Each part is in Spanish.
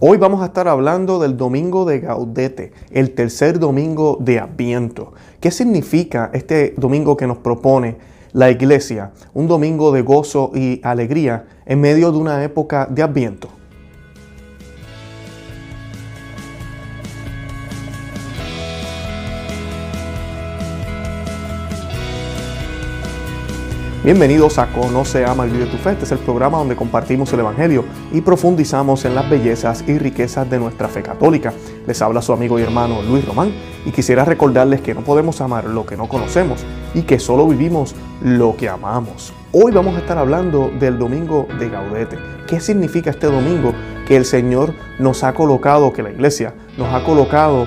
Hoy vamos a estar hablando del domingo de Gaudete, el tercer domingo de Adviento. ¿Qué significa este domingo que nos propone la iglesia? Un domingo de gozo y alegría en medio de una época de Adviento. Bienvenidos a Conoce, Ama y Vive tu Fe. Este es el programa donde compartimos el Evangelio y profundizamos en las bellezas y riquezas de nuestra fe católica. Les habla su amigo y hermano Luis Román y quisiera recordarles que no podemos amar lo que no conocemos y que solo vivimos lo que amamos. Hoy vamos a estar hablando del domingo de Gaudete. ¿Qué significa este domingo que el Señor nos ha colocado, que la iglesia nos ha colocado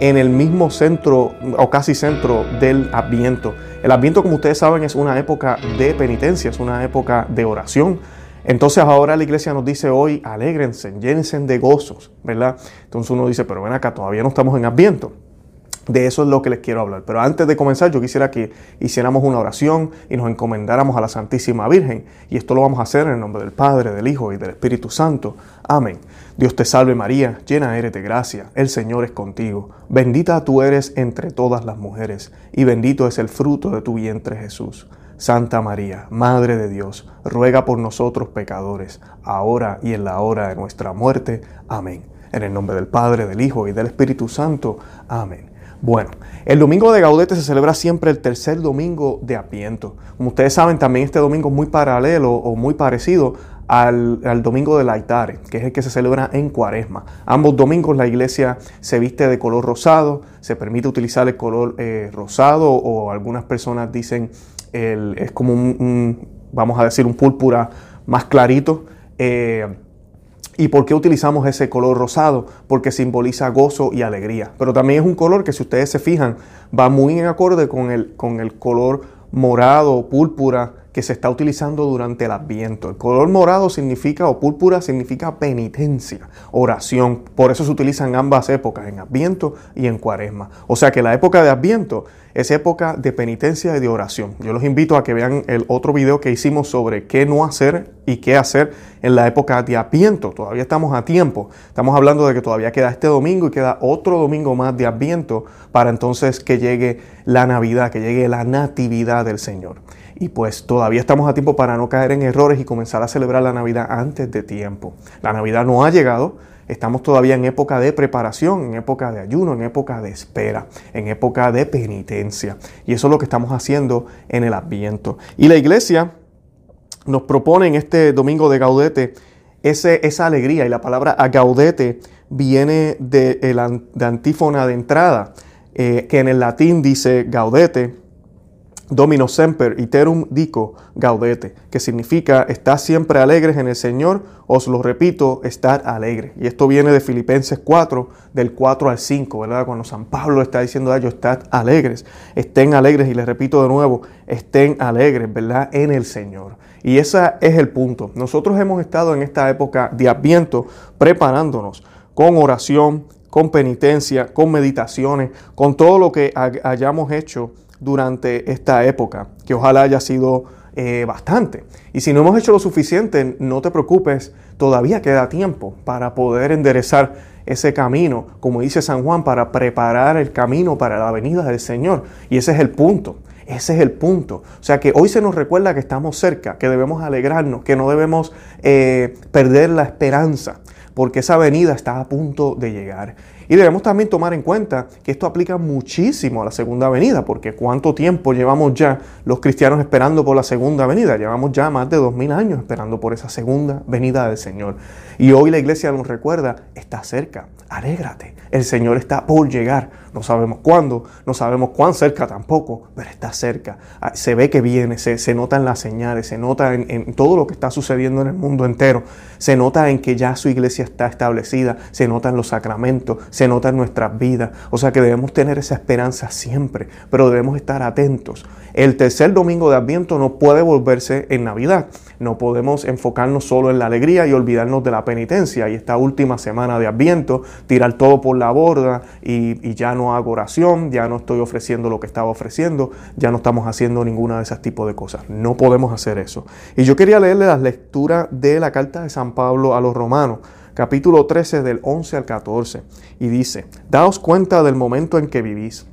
en el mismo centro o casi centro del Adviento? El Adviento, como ustedes saben, es una época de penitencia, es una época de oración. Entonces ahora la iglesia nos dice hoy, alégrense, llénense de gozos, ¿verdad? Entonces uno dice, pero ven acá, todavía no estamos en Adviento. De eso es lo que les quiero hablar. Pero antes de comenzar, yo quisiera que hiciéramos una oración y nos encomendáramos a la Santísima Virgen. Y esto lo vamos a hacer en el nombre del Padre, del Hijo y del Espíritu Santo. Amén. Dios te salve María, llena eres de gracia, el Señor es contigo. Bendita tú eres entre todas las mujeres, y bendito es el fruto de tu vientre Jesús. Santa María, Madre de Dios, ruega por nosotros pecadores, ahora y en la hora de nuestra muerte. Amén. En el nombre del Padre, del Hijo y del Espíritu Santo. Amén. Bueno, el domingo de Gaudete se celebra siempre el tercer domingo de Apiento. Como ustedes saben, también este domingo es muy paralelo o muy parecido al, domingo del Aitare, que es el que se celebra en Cuaresma. Ambos domingos la iglesia se viste de color rosado, se permite utilizar el color eh, rosado o algunas personas dicen es como un, vamos a decir, un púrpura más clarito. Eh, ¿Y por qué utilizamos ese color rosado? Porque simboliza gozo y alegría. Pero también es un color que si ustedes se fijan va muy en acorde con el, con el color morado o púrpura que se está utilizando durante el Adviento. El color morado significa, o púrpura significa penitencia, oración. Por eso se utilizan ambas épocas, en Adviento y en Cuaresma. O sea que la época de Adviento es época de penitencia y de oración. Yo los invito a que vean el otro video que hicimos sobre qué no hacer y qué hacer en la época de Adviento. Todavía estamos a tiempo. Estamos hablando de que todavía queda este domingo y queda otro domingo más de Adviento para entonces que llegue la Navidad, que llegue la Natividad del Señor. Y pues todavía estamos a tiempo para no caer en errores y comenzar a celebrar la Navidad antes de tiempo. La Navidad no ha llegado, estamos todavía en época de preparación, en época de ayuno, en época de espera, en época de penitencia. Y eso es lo que estamos haciendo en el Adviento. Y la iglesia nos propone en este domingo de Gaudete ese, esa alegría. Y la palabra Gaudete viene de, de antífona de entrada, eh, que en el latín dice Gaudete Domino semper iterum dico gaudete, que significa estar siempre alegres en el Señor, os lo repito, estar alegre. Y esto viene de Filipenses 4, del 4 al 5, ¿verdad? Cuando San Pablo está diciendo a ellos, estad alegres, estén alegres, y les repito de nuevo, estén alegres, ¿verdad? En el Señor. Y ese es el punto. Nosotros hemos estado en esta época de Adviento preparándonos con oración, con penitencia, con meditaciones, con todo lo que hayamos hecho durante esta época, que ojalá haya sido eh, bastante. Y si no hemos hecho lo suficiente, no te preocupes, todavía queda tiempo para poder enderezar ese camino, como dice San Juan, para preparar el camino para la venida del Señor. Y ese es el punto. Ese es el punto. O sea que hoy se nos recuerda que estamos cerca, que debemos alegrarnos, que no debemos eh, perder la esperanza, porque esa venida está a punto de llegar. Y debemos también tomar en cuenta que esto aplica muchísimo a la segunda venida, porque cuánto tiempo llevamos ya los cristianos esperando por la segunda venida. Llevamos ya más de dos mil años esperando por esa segunda venida del Señor. Y hoy la iglesia nos recuerda, está cerca, alégrate, el Señor está por llegar. No sabemos cuándo, no sabemos cuán cerca tampoco, pero está cerca. Ah, se ve que viene, se, se nota en las señales, se nota en, en todo lo que está sucediendo en el mundo entero, se nota en que ya su iglesia está establecida, se nota en los sacramentos, se nota en nuestras vidas. O sea que debemos tener esa esperanza siempre, pero debemos estar atentos. El tercer domingo de Adviento no puede volverse en Navidad. No podemos enfocarnos solo en la alegría y olvidarnos de la penitencia. Y esta última semana de Adviento, tirar todo por la borda y, ya no hago oración, ya no estoy ofreciendo lo que estaba ofreciendo, ya no estamos haciendo ninguna de esas tipos de cosas. No podemos hacer eso. Y yo quería leerle las lecturas de la carta de San Pablo a los romanos capítulo 13 del 11 al 14, y dice, Daos cuenta del momento en que vivís.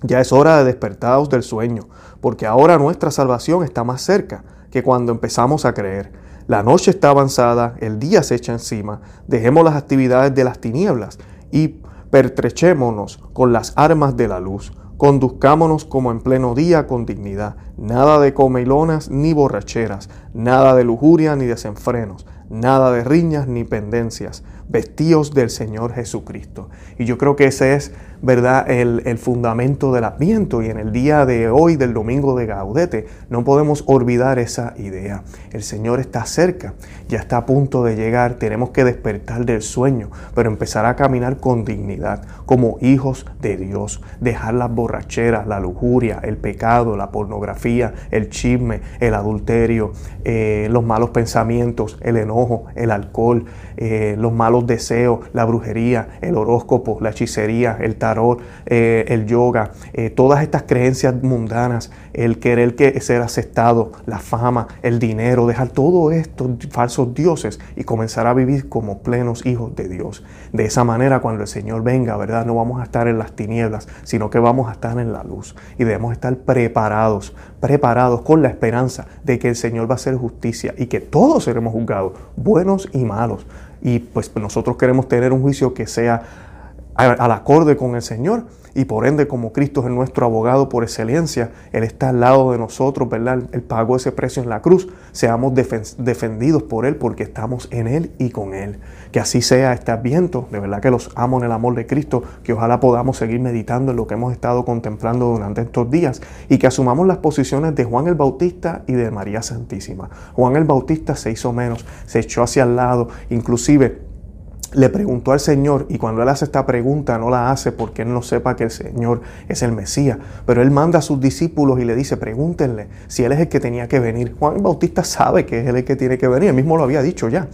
Ya es hora de despertaros del sueño, porque ahora nuestra salvación está más cerca que cuando empezamos a creer. La noche está avanzada, el día se echa encima, dejemos las actividades de las tinieblas y pertrechémonos con las armas de la luz. Conduzcámonos como en pleno día con dignidad, nada de comelonas ni borracheras, nada de lujuria ni desenfrenos, nada de riñas ni pendencias, vestidos del Señor Jesucristo. Y yo creo que ese es, ¿verdad?, el, el, fundamento del Adviento. Y en el día de hoy, del domingo de Gaudete, no podemos olvidar esa idea. El Señor está cerca, ya está a punto de llegar. Tenemos que despertar del sueño, pero empezar a caminar con dignidad, como hijos de Dios. Dejar las borracheras, la lujuria, el pecado, la pornografía, el chisme, el adulterio, eh, los malos pensamientos, el enojo, el alcohol, eh, los malos deseos, la brujería, el horóscopo, la hechicería, el tarot, eh, el yoga, eh, todas estas creencias mundanas, el querer que ser aceptado, la fama, el dinero, dejar todos estos falsos dioses y comenzar a vivir como plenos hijos de Dios. De esa manera, cuando el Señor venga, ¿verdad? No vamos a estar en las tinieblas, sino que vamos a estar en la luz y debemos estar preparados, preparados con la esperanza de que el Señor va a hacer justicia y que todos seremos juzgados, buenos y malos y pues nosotros queremos tener un juicio que sea al acorde con el Señor y por ende como Cristo es nuestro abogado por excelencia, Él está al lado de nosotros, ¿verdad? Él pagó ese precio en la cruz, seamos defendidos por Él porque estamos en Él y con Él. Que así sea este adviento, de verdad que los amo en el amor de Cristo, que ojalá podamos seguir meditando en lo que hemos estado contemplando durante estos días y que asumamos las posiciones de Juan el Bautista y de María Santísima. Juan el Bautista se hizo menos, se echó hacia el lado, inclusive le preguntó al Señor y cuando él hace esta pregunta no la hace porque él no sepa que el Señor es el Mesías, pero él manda a sus discípulos y le dice, pregúntenle si él es el que tenía que venir. Juan Bautista sabe que es él el que tiene que venir, él mismo lo había dicho ya.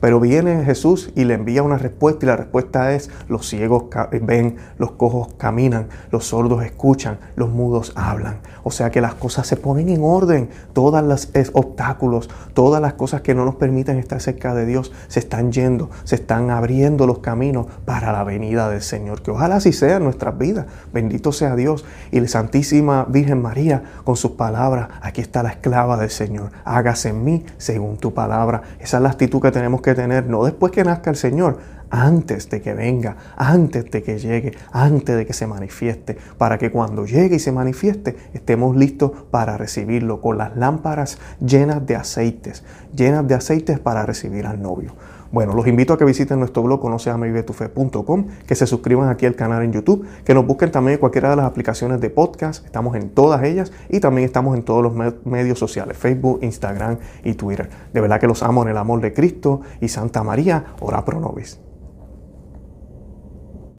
Pero viene Jesús y le envía una respuesta y la respuesta es, los ciegos ven, los cojos caminan, los sordos escuchan, los mudos hablan. O sea que las cosas se ponen en orden, todos los obstáculos, todas las cosas que no nos permiten estar cerca de Dios se están yendo, se están abriendo los caminos para la venida del Señor. Que ojalá así sea en nuestras vidas. Bendito sea Dios y la Santísima Virgen María con sus palabras, aquí está la esclava del Señor, hágase en mí según tu palabra. Esa es la actitud que tenemos que tener, no después que nazca el Señor, antes de que venga, antes de que llegue, antes de que se manifieste, para que cuando llegue y se manifieste estemos listos para recibirlo con las lámparas llenas de aceites, llenas de aceites para recibir al novio. Bueno, los invito a que visiten nuestro blog conoceamevivetufe.com, que se suscriban aquí al canal en YouTube, que nos busquen también en cualquiera de las aplicaciones de podcast, estamos en todas ellas y también estamos en todos los medios sociales, Facebook, Instagram y Twitter. De verdad que los amo en el amor de Cristo y Santa María, ora pro nobis.